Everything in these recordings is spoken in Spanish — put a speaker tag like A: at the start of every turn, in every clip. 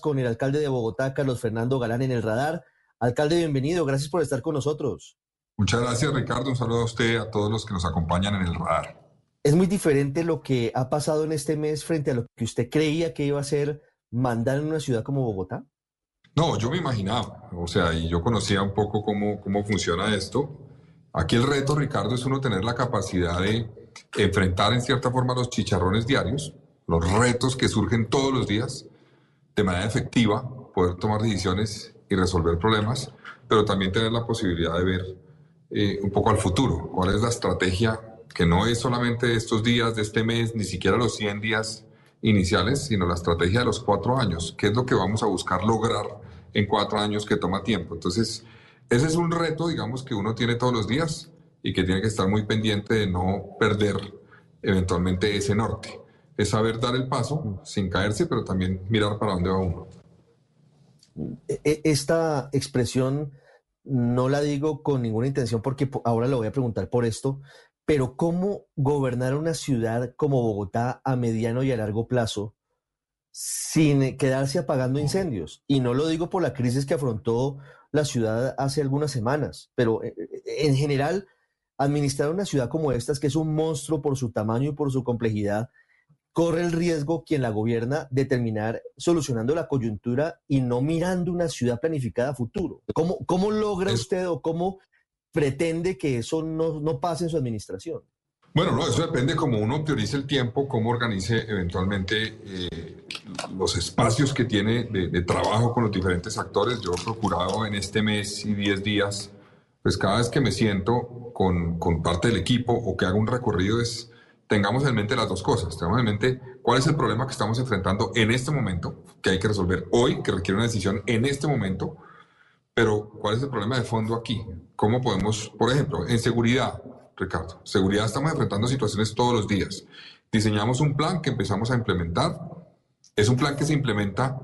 A: con el alcalde de Bogotá, Carlos Fernando Galán, en el radar. Alcalde, bienvenido. Gracias por estar con nosotros.
B: Muchas gracias, Ricardo. Un saludo a usted, a todos los que nos acompañan en el radar.
A: Es muy diferente lo que ha pasado en este mes frente a lo que usted creía que iba a ser mandar en una ciudad como Bogotá.
B: No, yo me imaginaba, o sea, y yo conocía un poco cómo, cómo funciona esto. Aquí el reto, Ricardo, es uno tener la capacidad de enfrentar en cierta forma los chicharrones diarios, los retos que surgen todos los días, de manera efectiva, poder tomar decisiones y resolver problemas, pero también tener la posibilidad de ver eh, un poco al futuro, cuál es la estrategia que no es solamente estos días, de este mes, ni siquiera los 100 días iniciales, sino la estrategia de los cuatro años, qué es lo que vamos a buscar lograr en cuatro años que toma tiempo. Entonces, ese es un reto, digamos, que uno tiene todos los días y que tiene que estar muy pendiente de no perder eventualmente ese norte es saber dar el paso sin caerse, pero también mirar para dónde va uno.
A: E, e, esta expresión no la digo con ninguna intención porque ahora le voy a preguntar por esto, pero ¿cómo gobernar una ciudad como Bogotá a mediano y a largo plazo sin quedarse apagando incendios? Y no lo digo por la crisis que afrontó la ciudad hace algunas semanas, pero eh, eh, en general, administrar una ciudad como esta, que es un monstruo por su tamaño y por su complejidad, corre el riesgo quien la gobierna de terminar solucionando la coyuntura y no mirando una ciudad planificada a futuro. ¿Cómo, cómo logra usted o cómo pretende que eso no, no pase en su administración?
B: Bueno, no, eso depende cómo uno priorice el tiempo, cómo organice eventualmente eh, los espacios que tiene de, de, trabajo con los diferentes actores. Yo he procurado en este mes y 10 días, pues cada vez que me siento con, con parte del equipo o que hago un recorrido es tengamos en mente las dos cosas. Tengamos en mente cuál es el problema que estamos enfrentando en este momento, que hay que resolver hoy, que requiere una decisión en este momento, pero cuál es el problema de fondo aquí. ¿Cómo podemos, por ejemplo, en seguridad, Ricardo, seguridad estamos enfrentando situaciones todos los días. Diseñamos un plan que empezamos a implementar. Es un plan que se implementa,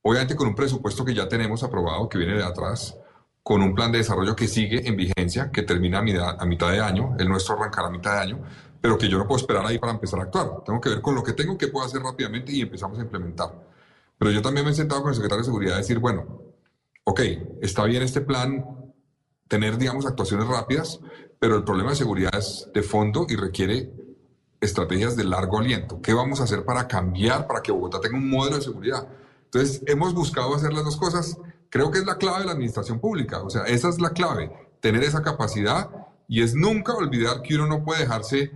B: obviamente, con un presupuesto que ya tenemos aprobado, que viene de atrás, con un plan de desarrollo que sigue en vigencia, que termina a mitad de año. El nuestro arrancará a mitad de año pero que yo no puedo esperar ahí para empezar a actuar. Tengo que ver con lo que tengo que puedo hacer rápidamente y empezamos a implementar. Pero yo también me he sentado con el secretario de Seguridad a decir, bueno, ok, está bien este plan, tener, digamos, actuaciones rápidas, pero el problema de seguridad es de fondo y requiere estrategias de largo aliento. ¿Qué vamos a hacer para cambiar, para que Bogotá tenga un modelo de seguridad? Entonces, hemos buscado hacer las dos cosas. Creo que es la clave de la administración pública. O sea, esa es la clave, tener esa capacidad y es nunca olvidar que uno no puede dejarse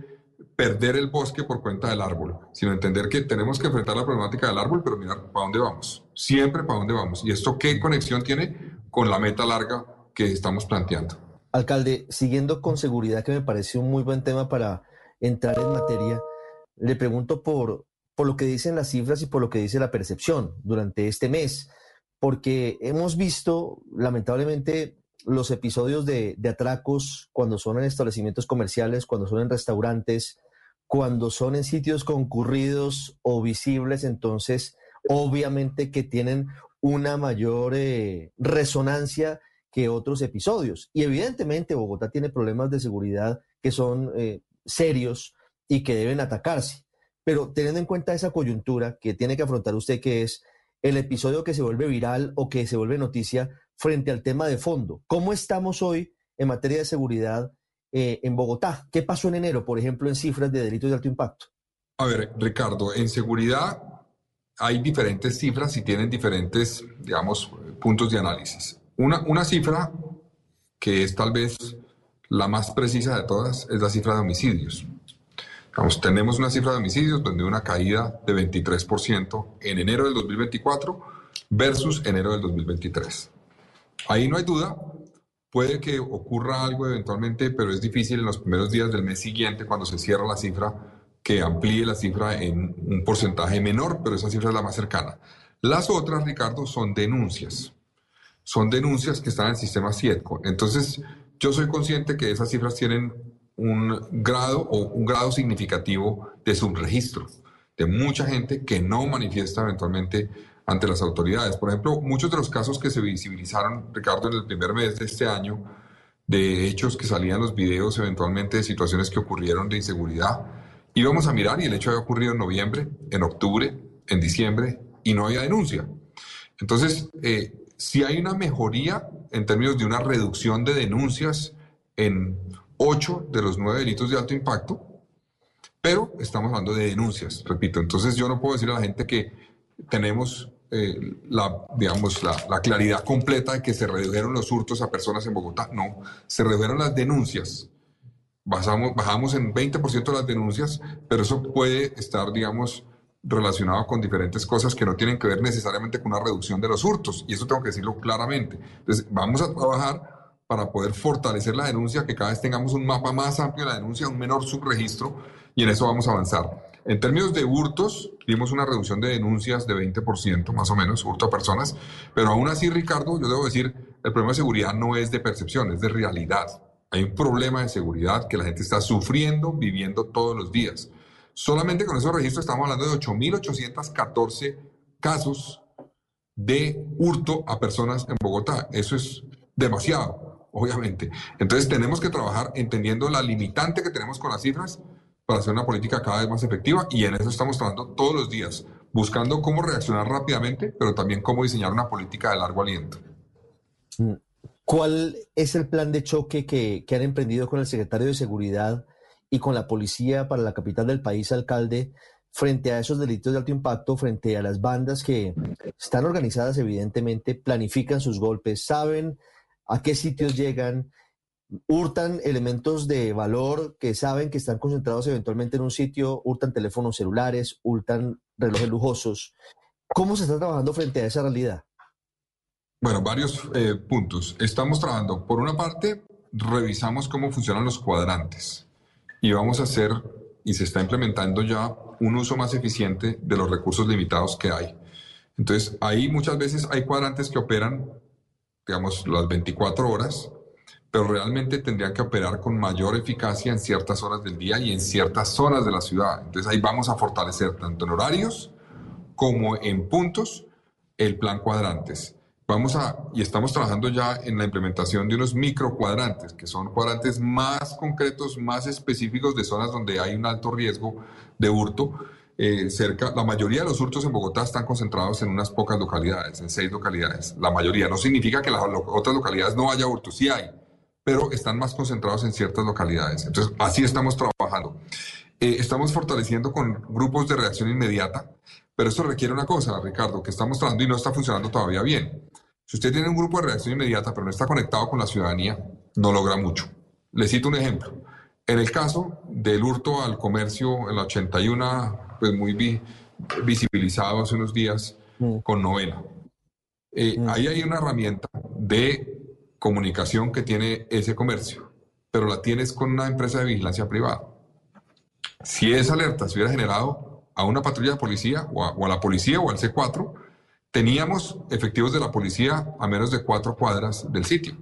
B: perder el bosque por cuenta del árbol, sino entender que tenemos que enfrentar la problemática del árbol, pero mirar para dónde vamos, siempre para dónde vamos. ¿Y esto qué conexión tiene con la meta larga que estamos planteando?
A: Alcalde, siguiendo con seguridad, que me parece un muy buen tema para entrar en materia, le pregunto por, por lo que dicen las cifras y por lo que dice la percepción durante este mes, porque hemos visto, lamentablemente, los episodios de, de atracos cuando son en establecimientos comerciales, cuando son en restaurantes, cuando son en sitios concurridos o visibles, entonces obviamente que tienen una mayor eh, resonancia que otros episodios. Y evidentemente Bogotá tiene problemas de seguridad que son eh, serios y que deben atacarse. Pero teniendo en cuenta esa coyuntura que tiene que afrontar usted, que es el episodio que se vuelve viral o que se vuelve noticia frente al tema de fondo. ¿Cómo estamos hoy en materia de seguridad eh, en Bogotá. ¿Qué pasó en enero, por ejemplo, en cifras de delitos de alto impacto?
B: A ver, Ricardo, en seguridad hay diferentes cifras y tienen diferentes, digamos, puntos de análisis. Una, una cifra que es tal vez la más precisa de todas es la cifra de homicidios. Vamos, tenemos una cifra de homicidios donde una caída de 23% en enero del 2024 versus enero del 2023. Ahí no hay duda Puede que ocurra algo eventualmente, pero es difícil en los primeros días del mes siguiente, cuando se cierra la cifra, que amplíe la cifra en un porcentaje menor, pero esa cifra es la más cercana. Las otras, Ricardo, son denuncias. Son denuncias que están en el sistema CIETCO. Entonces, yo soy consciente que esas cifras tienen un grado o un grado significativo de subregistro, de mucha gente que no manifiesta eventualmente ante las autoridades. Por ejemplo, muchos de los casos que se visibilizaron, Ricardo, en el primer mes de este año, de hechos que salían los videos eventualmente de situaciones que ocurrieron de inseguridad, íbamos a mirar y el hecho había ocurrido en noviembre, en octubre, en diciembre y no había denuncia. Entonces, eh, si hay una mejoría en términos de una reducción de denuncias en ocho de los nueve delitos de alto impacto, pero estamos hablando de denuncias, repito. Entonces yo no puedo decir a la gente que tenemos eh, la, digamos, la, la, claridad completa de que se redujeron los hurtos a personas en Bogotá. No, se redujeron las denuncias. Bajamos, bajamos en 20% las denuncias, pero eso puede estar, digamos, relacionado con diferentes cosas que no tienen que ver necesariamente con una reducción de los hurtos. Y eso tengo que decirlo claramente. Entonces, vamos a trabajar para poder fortalecer la denuncia, que cada vez tengamos un mapa más amplio de la denuncia, un menor subregistro, y en eso vamos a avanzar. En términos de hurtos, vimos una reducción de denuncias de 20%, más o menos, hurto a personas, pero aún así, Ricardo, yo debo decir, el problema de seguridad no es de percepción, es de realidad. Hay un problema de seguridad que la gente está sufriendo, viviendo todos los días. Solamente con esos registros estamos hablando de 8.814 casos de hurto a personas en Bogotá. Eso es demasiado, obviamente. Entonces tenemos que trabajar entendiendo la limitante que tenemos con las cifras para hacer una política cada vez más efectiva y en eso estamos trabajando todos los días, buscando cómo reaccionar rápidamente, pero también cómo diseñar una política de largo aliento.
A: Mm. ¿Cuál es el plan de choque que, que han emprendido con el secretario de Seguridad y con la policía para la capital del país, alcalde, frente a esos delitos de alto impacto, frente a las bandas que están organizadas, evidentemente, planifican sus golpes, saben a qué sitios llegan, hurtan elementos de valor que saben que están concentrados eventualmente en un sitio, hurtan teléfonos celulares, hurtan relojes lujosos. ¿Cómo se está trabajando frente a esa realidad?
B: Bueno, varios eh, puntos. Estamos trabajando, por una parte, revisamos cómo funcionan los cuadrantes y vamos a hacer, y se está implementando ya, un uso más eficiente de los recursos limitados que hay. Entonces, ahí muchas veces hay cuadrantes que operan, digamos, las 24 horas, pero realmente tendrían que operar con mayor eficacia en ciertas horas del día y en ciertas zonas de la ciudad. Entonces, ahí vamos a fortalecer tanto en horarios como en puntos el plan cuadrantes. Vamos a, y estamos trabajando ya en la implementación de unos micro cuadrantes, que son cuadrantes más concretos, más específicos de zonas donde hay un alto riesgo de hurto. Eh, cerca, la mayoría de los hurtos en Bogotá están concentrados en unas pocas localidades, en seis localidades. La mayoría. No significa que las otras localidades no haya hurtos, sí hay, pero están más concentrados en ciertas localidades. Entonces, así estamos trabajando. Eh, estamos fortaleciendo con grupos de reacción inmediata, pero esto requiere una cosa, Ricardo, que estamos trabajando y no está funcionando todavía bien. Si usted tiene un grupo de reacción inmediata, pero no está conectado con la ciudadanía, no logra mucho. Le cito un ejemplo. En el caso del hurto al comercio en la 81, pues muy visibilizado hace unos días mm. con novena. Eh, mm. Ahí hay una herramienta de comunicación que tiene ese comercio, pero la tienes con una empresa de vigilancia privada. Si esa alerta se hubiera generado a una patrulla de policía o a, la policía o al C4, Teníamos efectivos de la policía a menos de cuatro cuadras del sitio,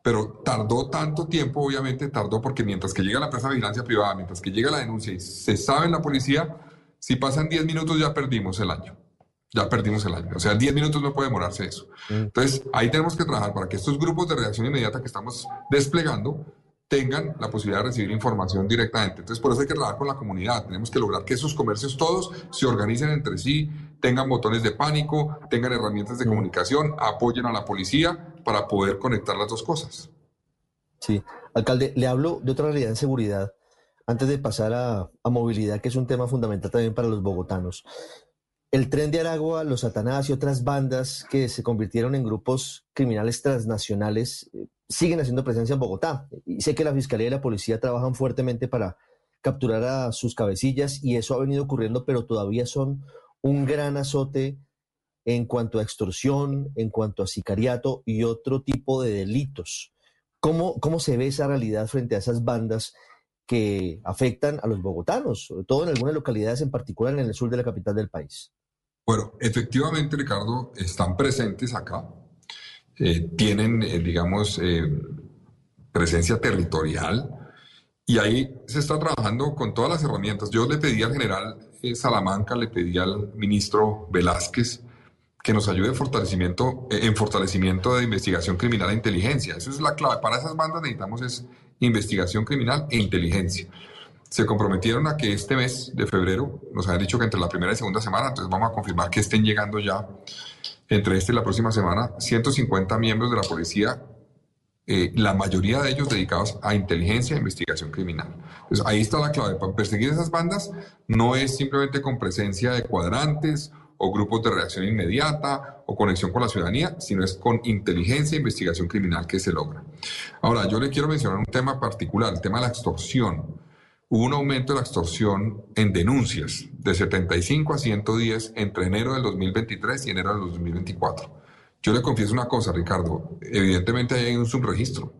B: pero tardó tanto tiempo, obviamente tardó porque mientras que llega la empresa de vigilancia privada, mientras que llega la denuncia y se sabe en la policía, si pasan 10 minutos ya perdimos el año. Ya perdimos el año. O sea, 10 minutos no puede demorarse eso. Mm. Entonces, ahí tenemos que trabajar para que estos grupos de reacción inmediata que estamos desplegando tengan la posibilidad de recibir información directamente. Entonces, por eso hay que trabajar con la comunidad. Tenemos que lograr que esos comercios todos se organicen entre sí, tengan botones de pánico, tengan herramientas de mm. comunicación, apoyen a la policía para poder conectar las dos cosas.
A: Sí, alcalde, le hablo de otra realidad en seguridad antes de pasar a, a movilidad, que es un tema fundamental también para los bogotanos. El tren de Aragua, los Satanás y otras bandas que se convirtieron en grupos criminales transnacionales eh, siguen haciendo presencia en Bogotá. Y sé que la Fiscalía y la Policía trabajan fuertemente para capturar a sus cabecillas y eso ha venido ocurriendo, pero todavía son un gran azote en cuanto a extorsión, en cuanto a sicariato y otro tipo de delitos. ¿Cómo, cómo se ve esa realidad frente a esas bandas que afectan a los bogotanos, sobre todo en algunas localidades, en particular en el sur de la capital del país?
B: Bueno, efectivamente, Ricardo, están presentes acá. Eh, tienen, eh, digamos, eh, presencia territorial y ahí se está trabajando con todas las herramientas. Yo le pedí al general Salamanca, le pedí al ministro Velázquez que nos ayude en fortalecimiento, en fortalecimiento de investigación criminal e inteligencia. Eso es la clave. Para esas bandas necesitamos es investigación criminal e inteligencia. Se comprometieron a que este mes de febrero, nos han dicho que entre la primera y segunda semana, entonces vamos a confirmar que estén llegando ya entre este y la próxima semana, 150 miembros de la policía, eh, la mayoría de ellos dedicados a inteligencia e investigación criminal. Entonces, ahí está la clave. Para perseguir esas bandas no es simplemente con presencia de cuadrantes o grupos de reacción inmediata o conexión con la ciudadanía, sino es con inteligencia e investigación criminal que se logra. Ahora, yo le quiero mencionar un tema particular, el tema de la extorsión. Hubo un aumento de la extorsión en denuncias de 75 a 110 entre enero del 2023 y enero del 2024. Yo le confieso una cosa, Ricardo, evidentemente hay un subregistro.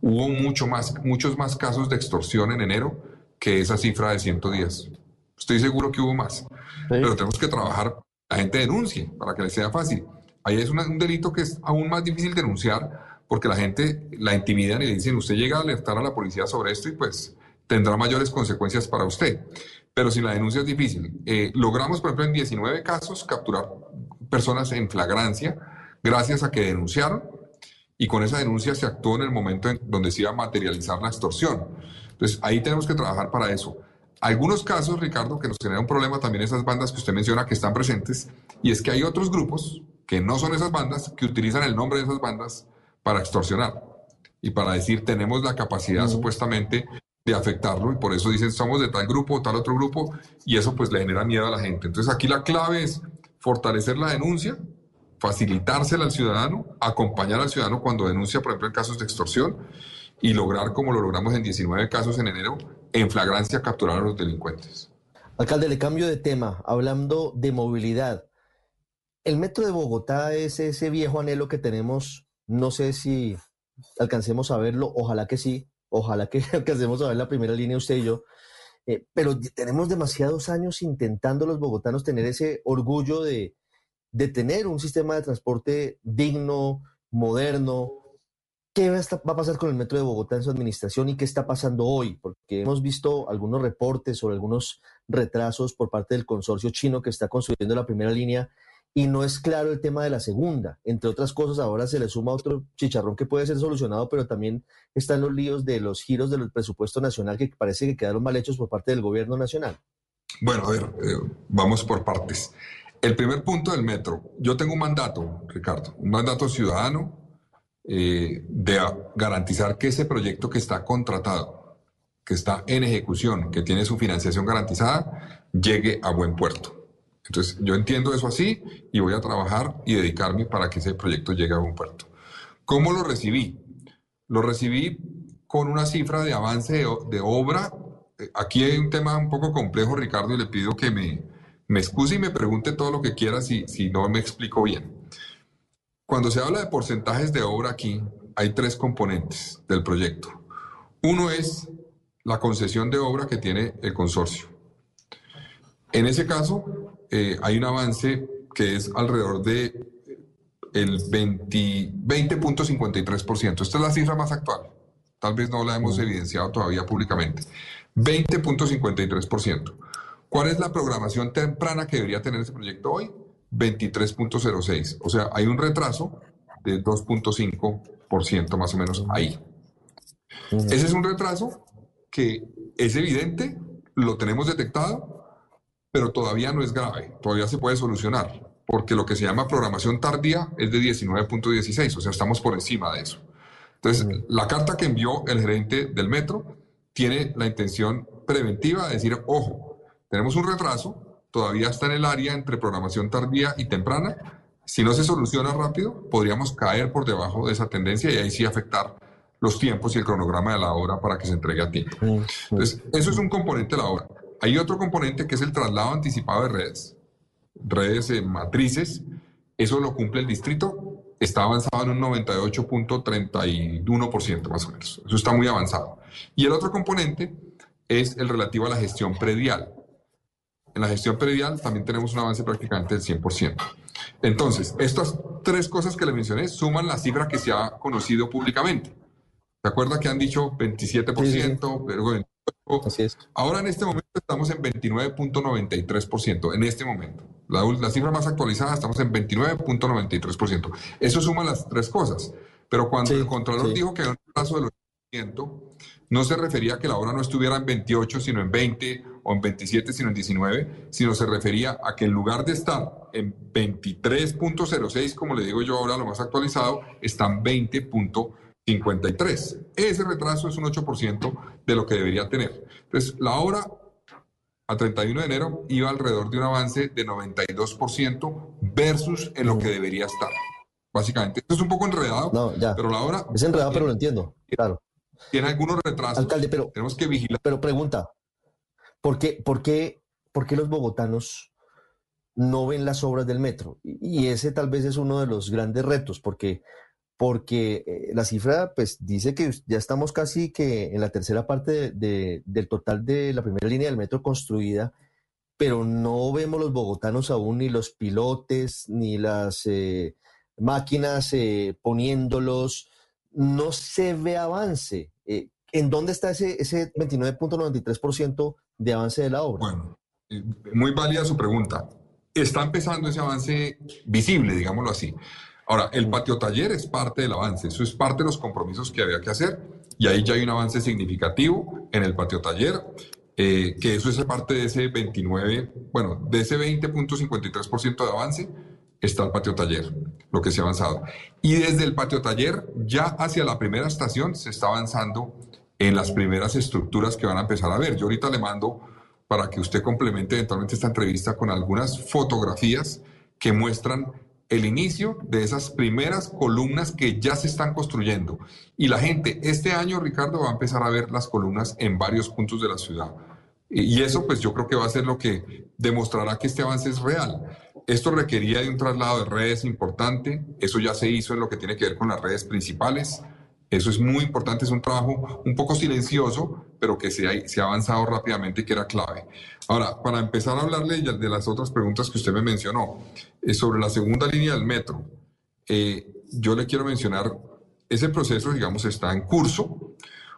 B: Hubo mucho más, muchos más casos de extorsión en enero que esa cifra de 110. Estoy seguro que hubo más, pero tenemos que trabajar la gente denuncie para que les sea fácil. Ahí es un delito que es aún más difícil denunciar porque la gente la intimidan y le dicen, usted llega a alertar a la policía sobre esto y pues tendrá mayores consecuencias para usted. Pero si la denuncia es difícil, eh, logramos, por ejemplo, en 19 casos capturar personas en flagrancia gracias a que denunciaron y con esa denuncia se actuó en el momento en donde se iba a materializar la extorsión. Entonces, ahí tenemos que trabajar para eso. Algunos casos, Ricardo, que nos genera un problema también esas bandas que usted menciona que están presentes, y es que hay otros grupos que no son esas bandas, que utilizan el nombre de esas bandas para extorsionar y para decir tenemos la capacidad supuestamente de afectarlo y por eso dicen somos de tal grupo o tal otro grupo y eso pues le genera miedo a la gente. Entonces aquí la clave es fortalecer la denuncia, facilitársela al ciudadano, acompañar al ciudadano cuando denuncia, por ejemplo, en casos de extorsión y lograr, como lo logramos en 19 casos en enero, en flagrancia capturar a los delincuentes.
A: Alcalde, le cambio de tema, hablando de movilidad. El metro de Bogotá es ese viejo anhelo que tenemos, no sé si alcancemos a verlo, ojalá que sí, ojalá que alcancemos a ver la primera línea usted y yo, eh, pero tenemos demasiados años intentando los bogotanos tener ese orgullo de, de tener un sistema de transporte digno, moderno, ¿Qué va a pasar con el Metro de Bogotá en su administración y qué está pasando hoy? Porque hemos visto algunos reportes sobre algunos retrasos por parte del consorcio chino que está construyendo la primera línea y no es claro el tema de la segunda. Entre otras cosas, ahora se le suma otro chicharrón que puede ser solucionado, pero también están los líos de los giros del presupuesto nacional que parece que quedaron mal hechos por parte del gobierno nacional.
B: Bueno, a ver, eh, vamos por partes. El primer punto del metro. Yo tengo un mandato, Ricardo, un mandato ciudadano eh, de garantizar que ese proyecto que está contratado, que está en ejecución, que tiene su financiación garantizada, llegue a buen puerto. Entonces, yo entiendo eso así y voy a trabajar y dedicarme para que ese proyecto llegue a buen puerto. ¿Cómo lo recibí? Lo recibí con una cifra de avance de, obra. Eh, aquí hay un tema un poco complejo, Ricardo, y le pido que me, me excuse y me pregunte todo lo que quiera si, si no me explico bien. Cuando se habla de porcentajes de obra aquí, hay tres componentes del proyecto. Uno es la concesión de obra que tiene el consorcio. En ese caso, eh, hay un avance que es alrededor de el 20.53%. Esta es la cifra más actual. Tal vez no la hemos evidenciado todavía públicamente. 20.53%. ¿Cuál es la programación temprana que debería tener ese proyecto hoy? 23.06. O sea, hay un retraso de 2.5% más o menos ahí. Ese es un retraso que es evidente, lo tenemos detectado, pero todavía no es grave, todavía se puede solucionar, porque lo que se llama programación tardía es de 19.16, o sea, estamos por encima de eso. Entonces, la carta que envió el gerente del metro tiene la intención preventiva de decir, ojo, tenemos un retraso, todavía está en el área entre programación tardía y temprana. Si no se soluciona rápido, podríamos caer por debajo de esa tendencia y ahí sí afectar los tiempos y el cronograma de la obra para que se entregue a tiempo. Entonces, eso es un componente de la obra. Hay otro componente que es el traslado anticipado de redes, redes eh, matrices. Eso lo cumple el distrito. Está avanzado en un 98.31% más o menos. Eso está muy avanzado. Y el otro componente es el relativo a la gestión predial. En la gestión predial también tenemos un avance prácticamente del 100%. Entonces, estas tres cosas que le mencioné suman la cifra que se ha conocido públicamente. ¿Se acuerda que han dicho 27%? Pero, Ahora en este momento estamos en 29.93%, en este momento. La, la, cifra más actualizada estamos en 29.93%. Eso suma las tres cosas. Pero cuando el Contralor dijo que había un plazo del 8%, no se refería a que la obra no estuviera en 28, sino en 20, o en 27, sino en 19, sino se refería a que en lugar de estar en 23.06, como le digo yo ahora, lo más actualizado, está en 20.93%. 53. Ese retraso es un 8% de lo que debería tener. Entonces, la obra a 31 de enero iba alrededor de un avance de 92% versus en lo que debería estar. Básicamente, esto es un poco enredado,
A: no, ya.
B: pero la obra...
A: Es enredado, pero lo entiendo, claro.
B: Tiene algunos retrasos.
A: Alcalde, pero...
B: Tenemos que vigilar.
A: Pero pregunta, ¿por qué, por qué, por qué los bogotanos no ven las obras del metro? Y ese tal vez es uno de los grandes retos, porque porque eh, la cifra pues, dice que ya estamos casi que en la tercera parte de, del total de la primera línea del metro construida, pero no vemos los bogotanos aún ni los pilotes, ni las eh, máquinas eh, poniéndolos, no se ve avance. ¿En dónde está ese, ese 29.93% de avance de la obra?
B: Bueno, eh, muy válida su pregunta. Está empezando ese avance visible, digámoslo así. Ahora, el patio taller es parte del avance, eso es parte de los compromisos que había que hacer y ahí ya hay un avance significativo en el patio taller, eh, que eso es parte de ese 29, bueno, de ese 20.53% de avance está el patio taller, lo que se ha avanzado. Y desde el patio taller ya hacia la primera estación se está avanzando en las primeras estructuras que van a empezar a ver. Yo ahorita le mando para que usted complemente eventualmente esta entrevista con algunas fotografías que muestran el inicio de esas primeras columnas que ya se están construyendo. Y la gente este año, Ricardo, va a empezar a ver las columnas en varios puntos de la ciudad. Y eso pues yo creo que va a ser lo que demostrará que este avance es real. Esto requería de un traslado de redes importante, eso ya se hizo en lo que tiene que ver con las redes principales. Eso es muy importante, es un trabajo un poco silencioso, pero que se ha, avanzado rápidamente y que era clave. Ahora, para empezar a hablarle de las otras preguntas que usted me mencionó, sobre la segunda línea del metro, eh, yo le quiero mencionar, ese proceso, digamos, está en curso.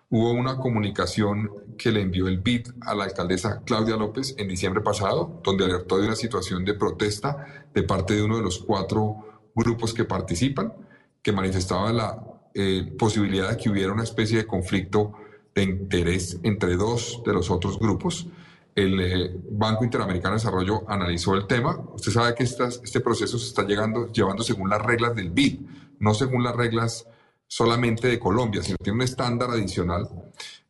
B: Hubo una comunicación que le envió el BID a la alcaldesa Claudia López en diciembre pasado, donde alertó de una situación de protesta de parte de uno de los cuatro grupos que participan, que manifestaba la eh, posibilidad de que hubiera una especie de conflicto de interés entre dos de los otros grupos. El eh, Banco Interamericano de Desarrollo analizó el tema. Usted sabe que este proceso se está llegando, llevando según las reglas del BID, no según las reglas solamente de Colombia, sino tiene un estándar adicional.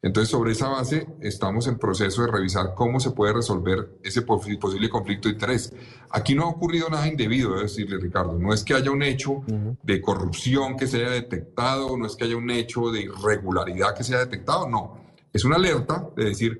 B: Entonces, sobre esa base, estamos en proceso de revisar cómo se puede resolver ese posible conflicto de interés. Aquí no ha ocurrido nada indebido, debo decirle, Ricardo. No es que haya un hecho de corrupción que se haya detectado, no es que haya un hecho de irregularidad que se haya detectado, no. Es una alerta de decir,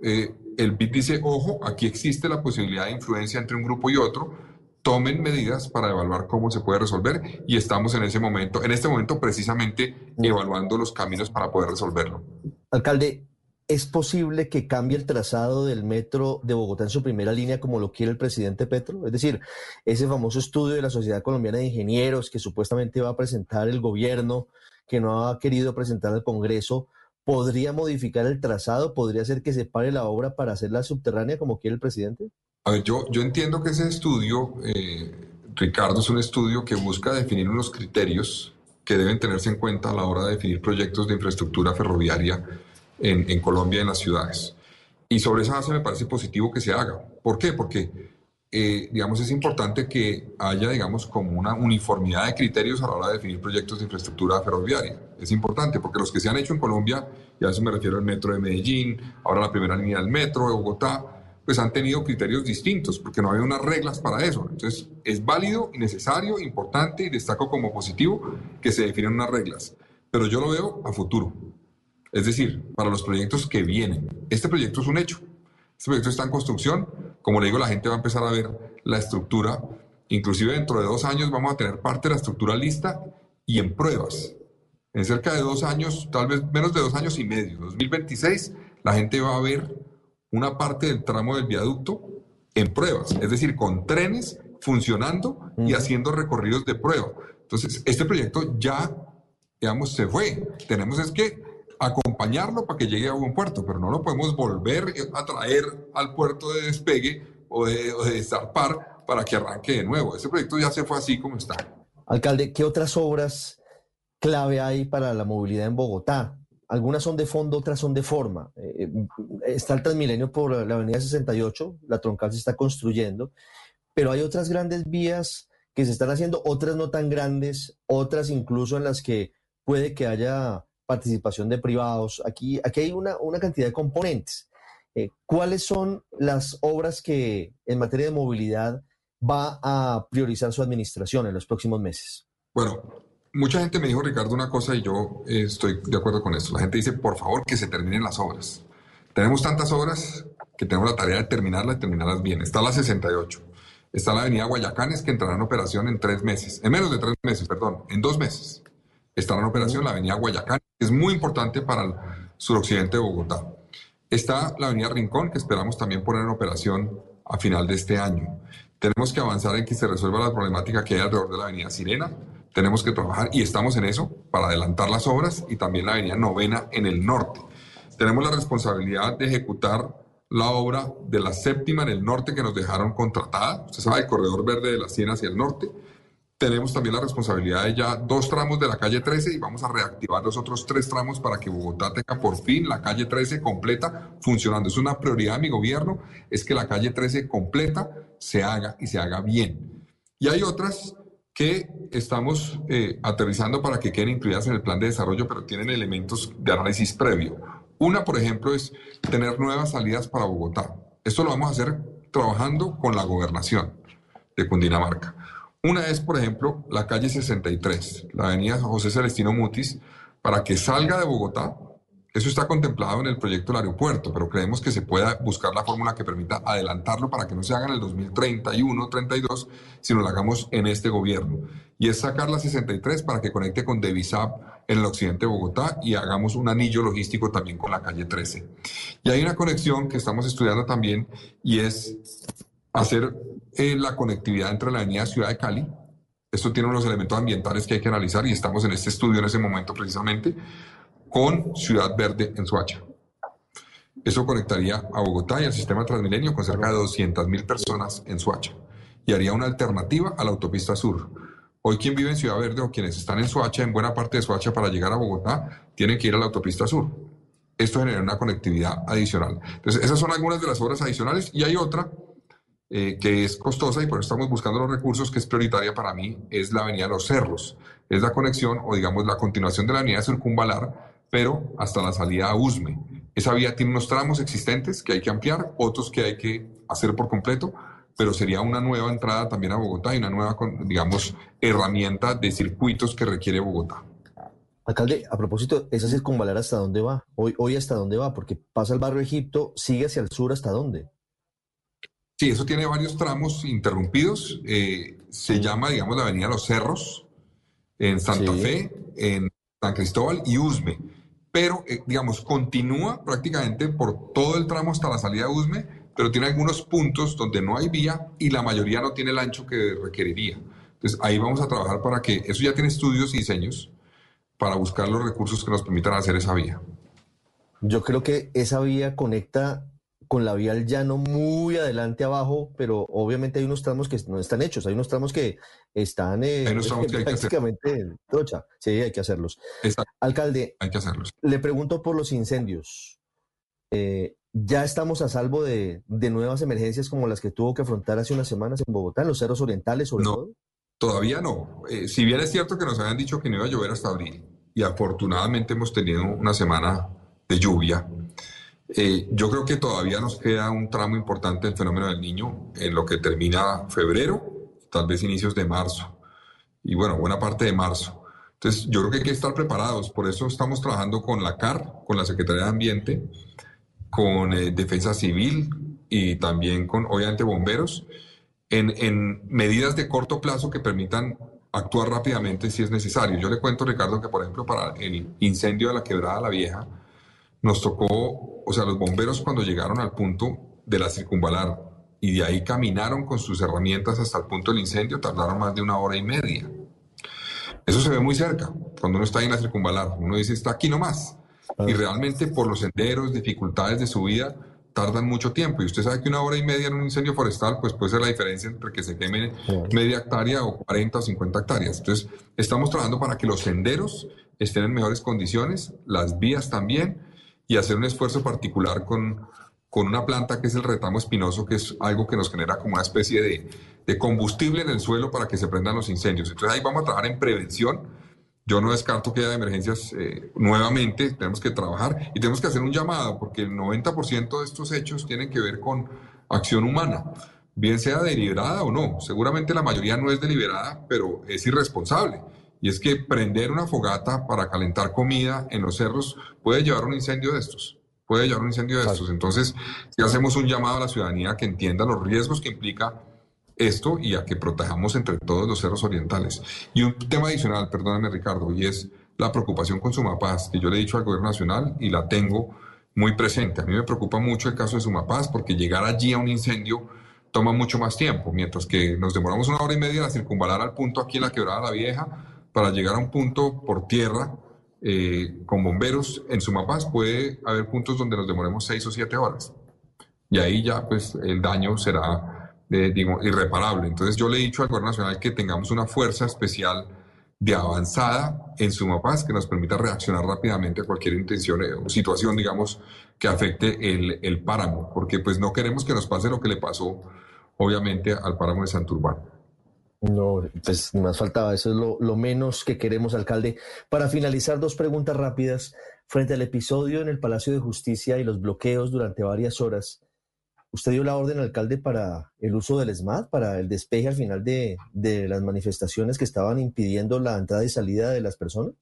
B: eh, el BID dice, ojo, aquí existe la posibilidad de influencia entre un grupo y otro, tomen medidas para evaluar cómo se puede resolver y estamos en ese momento, en este momento precisamente evaluando los caminos para poder resolverlo.
A: Alcalde, ¿es posible que cambie el trazado del metro de Bogotá en su primera línea como lo quiere el presidente Petro? Es decir, ese famoso estudio de la Sociedad Colombiana de Ingenieros que supuestamente va a presentar el gobierno, que no ha querido presentar al Congreso, ¿podría modificar el trazado? ¿Podría hacer que se pare la obra para hacerla subterránea como quiere el presidente?
B: A ver, yo, yo entiendo que ese estudio, eh, Ricardo, es un estudio que busca definir unos criterios que deben tenerse en cuenta a la hora de definir proyectos de infraestructura ferroviaria en, en Colombia en las ciudades. Y sobre esa base me parece positivo que se haga. ¿Por qué? Porque, eh, digamos, es importante que haya, digamos, como una uniformidad de criterios a la hora de definir proyectos de infraestructura ferroviaria. Es importante porque los que se han hecho en Colombia, y a eso me refiero al metro de Medellín, ahora la primera línea del metro de Bogotá, pues han tenido criterios distintos, porque no había unas reglas para eso. Entonces, es válido y necesario, importante y destaco como positivo que se definan unas reglas. Pero yo lo veo a futuro. Es decir, para los proyectos que vienen. Este proyecto es un hecho. Este proyecto está en construcción. Como le digo, la gente va a empezar a ver la estructura. Inclusive dentro de dos años vamos a tener parte de la estructura lista y en pruebas. En cerca de dos años, tal vez menos de dos años y medio, 2026, la gente va a ver una parte del tramo del viaducto en pruebas, es decir, con trenes funcionando y haciendo recorridos de prueba. Entonces, este proyecto ya, digamos, se fue. Tenemos es que acompañarlo para que llegue a buen puerto, pero no lo podemos volver a traer al puerto de despegue o de, o de zarpar para que arranque de nuevo. Ese proyecto ya se fue así como está.
A: Alcalde, ¿qué otras obras clave hay para la movilidad en Bogotá? algunas son de fondo, otras son de forma. Eh, está el Transmilenio por la avenida 68, la troncal se está construyendo, pero hay otras grandes vías que se están haciendo, otras no tan grandes, otras incluso en las que puede que haya participación de privados. Aquí, aquí hay una, una cantidad de componentes. Eh, ¿Cuáles son las obras que en materia de movilidad va a priorizar su administración en los próximos meses?
B: Bueno, mucha gente me dijo, Ricardo, una cosa y yo eh, estoy de acuerdo con esto. La gente dice, por favor, que se terminen las obras. Tenemos tantas obras que tenemos la tarea de terminarlas y terminarlas bien. Está la 68. Está la avenida Guayacanes que entrará en operación en tres meses, en menos de tres meses, perdón, en dos meses. Estará en operación la avenida Guayacanes, que es muy importante para el suroccidente de Bogotá. Está la avenida Rincón, que esperamos también poner en operación a final de este año. Tenemos que avanzar en que se resuelva la problemática que hay alrededor de la avenida Sirena. Tenemos que trabajar y estamos en eso para adelantar las obras y también la avenida Novena en el norte. Tenemos la responsabilidad de ejecutar la obra de la séptima en el norte que nos dejaron contratada. Usted sabe, el corredor verde de la Siena hacia el norte. Tenemos también la responsabilidad de ya dos tramos de la calle 13 y vamos a reactivar los otros tres tramos para que Bogotá tenga por fin la calle 13 completa funcionando. Es una prioridad de mi gobierno, es que la calle 13 completa se haga y se haga bien. Y hay otras que estamos eh, aterrizando para que queden incluidas en el plan de desarrollo, pero tienen elementos de análisis previo. Una, por ejemplo, es tener nuevas salidas para Bogotá. Esto lo vamos a hacer trabajando con la gobernación de Cundinamarca. Una es, por ejemplo, la calle 63, la avenida José Celestino Mutis, para que salga de Bogotá. Eso está contemplado en el proyecto del aeropuerto, pero creemos que se pueda buscar la fórmula que permita adelantarlo para que no se haga en el 2031, 32, sino lo hagamos en este gobierno. Y es sacar la 63 para que conecte con Devisap en el occidente de Bogotá y hagamos un anillo logístico también con la calle 13. Y hay una conexión que estamos estudiando también y es hacer eh, la conectividad entre la avenida Ciudad de Cali. Esto tiene unos elementos ambientales que hay que analizar y estamos en este estudio en ese momento precisamente con Ciudad Verde en Suacha. Eso conectaría a Bogotá y al sistema Transmilenio con cerca de 200.000 personas en Suacha y haría una alternativa a la autopista sur Hoy quien vive en Ciudad Verde o quienes están en Soacha, en buena parte de Soacha para llegar a Bogotá, tienen que ir a la autopista sur. Esto genera una conectividad adicional. Entonces, esas son algunas de las obras adicionales y hay otra eh, que es costosa y por eso estamos buscando los recursos, que es prioritaria para mí, es la Avenida Los Cerros. Es la conexión o digamos la continuación de la Avenida Circunvalar, pero hasta la salida a Usme. Esa vía tiene unos tramos existentes que hay que ampliar, otros que hay que hacer por completo, pero sería una nueva entrada también a Bogotá y una nueva, digamos, herramienta de circuitos que requiere Bogotá.
A: Alcalde, a propósito, ¿esa circunvalar hasta dónde va? Hoy, hoy hasta dónde va, porque pasa el barrio Egipto, sigue hacia el sur, ¿hasta dónde?
B: Sí, eso tiene varios tramos interrumpidos. Eh, se llama, digamos, la Avenida Los Cerros, en Santa Fe, en San Cristóbal y Usme. Pero, eh, digamos, continúa prácticamente por todo el tramo hasta la salida de Usme, pero tiene algunos puntos donde no hay vía y la mayoría no tiene el ancho que requeriría. Entonces ahí vamos a trabajar para que eso ya tiene estudios y diseños para buscar los recursos que nos permitan hacer esa vía.
A: Yo creo que esa vía conecta con la vía al llano muy adelante abajo, pero obviamente hay unos tramos que no están hechos, hay unos tramos que están eh, prácticamente en trocha. Sí, hay que hacerlos. Alcalde,
B: hay que hacerlos.
A: Le pregunto por los incendios. Eh, ya estamos a salvo de, nuevas emergencias como las que tuvo que afrontar hace unas semanas en Bogotá, en los cerros orientales sobre
B: no,
A: todo?
B: Todavía no. Eh, si bien es cierto que nos habían dicho que no iba a llover hasta abril, y afortunadamente hemos tenido una semana de lluvia, eh, yo creo que todavía nos queda un tramo importante del fenómeno del niño en lo que termina febrero, tal vez inicios de marzo, y bueno, buena parte de marzo. Entonces, yo creo que hay que estar preparados, por eso estamos trabajando con la CAR, con la Secretaría de Ambiente, con eh, defensa civil y también con, obviamente, bomberos, en, en, medidas de corto plazo que permitan actuar rápidamente si es necesario. Yo le cuento, Ricardo, que, por ejemplo, para el incendio de la quebrada La Vieja, nos tocó, o sea, los bomberos cuando llegaron al punto de la circunvalar y de ahí caminaron con sus herramientas hasta el punto del incendio, tardaron más de una hora y media. Eso se ve muy cerca, cuando uno está ahí en la circunvalar. Uno dice, está aquí nomás. Y realmente por los senderos, dificultades de subida, tardan mucho tiempo. Y usted sabe que una hora y media en un incendio forestal, pues puede ser la diferencia entre que se queme media hectárea o 40 o 50 hectáreas. Entonces, estamos trabajando para que los senderos estén en mejores condiciones, las vías también, y hacer un esfuerzo particular con, con una planta que es el retamo espinoso, que es algo que nos genera como una especie de, de combustible en el suelo para que se prendan los incendios. Entonces ahí vamos a trabajar en prevención. Yo no descarto que haya emergencias eh, nuevamente, tenemos que trabajar y tenemos que hacer un llamado, porque el 90% de estos hechos tienen que ver con acción humana, bien sea deliberada o no. Seguramente la mayoría no es deliberada, pero es irresponsable. Y es que prender una fogata para calentar comida en los cerros puede llevar a un incendio de estos. Puede llevar a un incendio de estos. Entonces, si hacemos un llamado a la ciudadanía que entienda los riesgos que implica esto y a que protejamos entre todos los cerros orientales. Y un tema adicional, perdóname Ricardo, y es la preocupación con Sumapaz, que yo le he dicho al gobierno nacional y la tengo muy presente. A mí me preocupa mucho el caso de Sumapaz porque llegar allí a un incendio toma mucho más tiempo, mientras que nos demoramos una hora y media a circunvalar al punto aquí en la quebrada la vieja para llegar a un punto por tierra eh, con bomberos en Sumapaz puede haber puntos donde nos demoremos seis o siete horas. Y ahí ya pues el daño será digo, irreparable. Entonces yo le he dicho al Gobierno Nacional que tengamos una fuerza especial de avanzada en Sumapaz que nos permita reaccionar rápidamente a cualquier intención o situación, digamos, que afecte el, el páramo, porque pues no queremos que nos pase lo que le pasó, obviamente, al páramo de Santurbán.
A: No, pues ni más faltaba, eso es lo, menos que queremos, alcalde. Para finalizar, dos preguntas rápidas. Frente al episodio en el Palacio de Justicia y los bloqueos durante varias horas, ¿usted dio la orden, alcalde, para el uso del SMAT, para el despeje al final de, de las manifestaciones que estaban impidiendo la entrada y salida de las personas?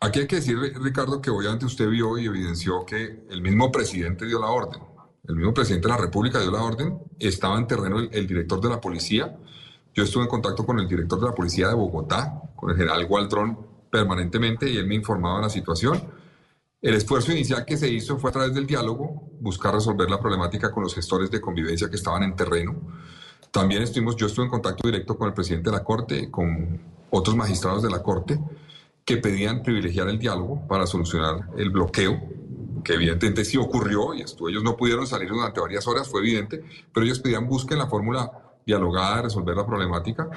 B: Aquí hay que decir, Ricardo, que obviamente usted vio y evidenció que el mismo presidente dio la orden. El mismo presidente de la República dio la orden. Estaba en terreno el director de la policía yo estuve en contacto con el director de la policía de Bogotá, con el general Gualdrón, permanentemente y él me informaba de la situación. El esfuerzo inicial que se hizo fue a través del diálogo, buscar resolver la problemática con los gestores de convivencia que estaban en terreno. También estuvimos, yo estuve en contacto directo con el presidente de la Corte, con otros magistrados de la Corte, que pedían privilegiar el diálogo para solucionar el bloqueo, que evidentemente sí ocurrió y esto, ellos no pudieron salir durante varias horas, fue evidente, pero ellos pedían busquen la fórmula dialogada, resolver la problemática.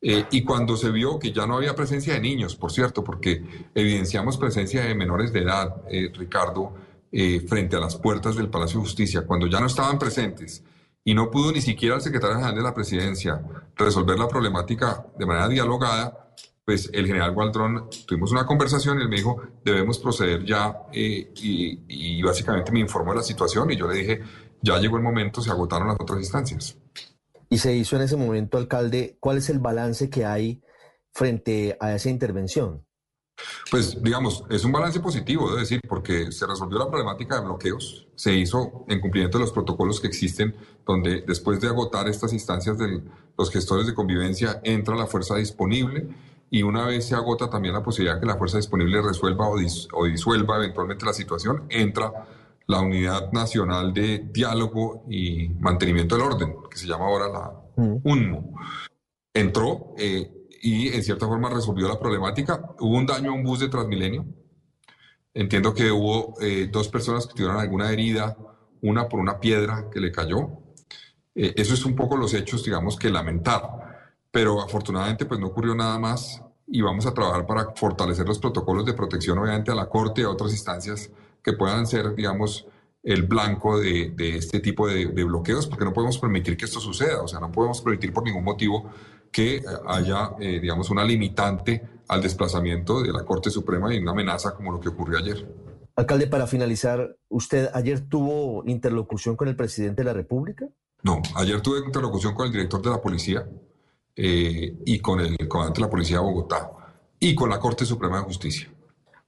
B: Eh, y cuando se vio que ya no había presencia de niños, por cierto, porque evidenciamos presencia de menores de edad, eh, Ricardo, eh, frente a las puertas del Palacio de Justicia, cuando ya no estaban presentes y no pudo ni siquiera el secretario general de la presidencia resolver la problemática de manera dialogada, pues el general Waldron, tuvimos una conversación y él me dijo, debemos proceder ya, y, y básicamente me informó de la situación y yo le dije, ya llegó el momento, se agotaron las otras instancias
A: y se hizo en ese momento, alcalde, ¿cuál es el balance que hay frente a esa intervención?
B: Pues digamos, es un balance positivo, debo decir, porque se resolvió la problemática de bloqueos, se hizo en cumplimiento de los protocolos que existen, donde después de agotar estas instancias de los gestores de convivencia entra la fuerza disponible y una vez se agota también la posibilidad que la fuerza disponible resuelva o, o disuelva eventualmente la situación, entra la Unidad Nacional de Diálogo y Mantenimiento del Orden, que se llama ahora la mm. UNMO. Entró eh, y en cierta forma resolvió la problemática. Hubo un daño a un bus de Transmilenio. Entiendo que hubo eh, dos personas que tuvieron alguna herida, una por una piedra que le cayó. Eh, eso es un poco los hechos, digamos, que lamentar. Pero afortunadamente pues no ocurrió nada más y vamos a trabajar para fortalecer los protocolos de protección, obviamente, a la Corte y a otras instancias que puedan ser, digamos, el blanco de, este tipo de, bloqueos, porque no podemos permitir que esto suceda, o sea, no podemos permitir por ningún motivo que haya, eh, digamos, una limitante al desplazamiento de la Corte Suprema y una amenaza como lo que ocurrió ayer.
A: Alcalde, para finalizar, ¿usted ayer tuvo interlocución con el presidente de la República?
B: No, ayer tuve interlocución con el director de la policía eh, y con el comandante de la policía de Bogotá y con la Corte Suprema de Justicia.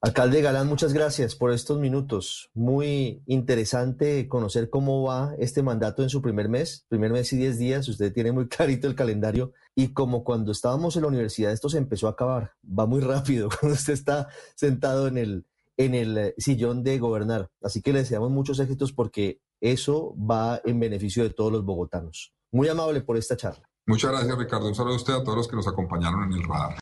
A: Alcalde Galán, muchas gracias por estos minutos. Muy interesante conocer cómo va este mandato en su primer mes, primer mes y diez días. Usted tiene muy clarito el calendario y como cuando estábamos en la universidad esto se empezó a acabar. Va muy rápido cuando usted está sentado en el, en el eh, sillón de gobernar. Así que le deseamos muchos éxitos porque eso va en beneficio de todos los bogotanos. Muy amable por esta charla.
B: Muchas gracias, Ricardo. Un saludo a usted a todos los que nos acompañaron en el radar.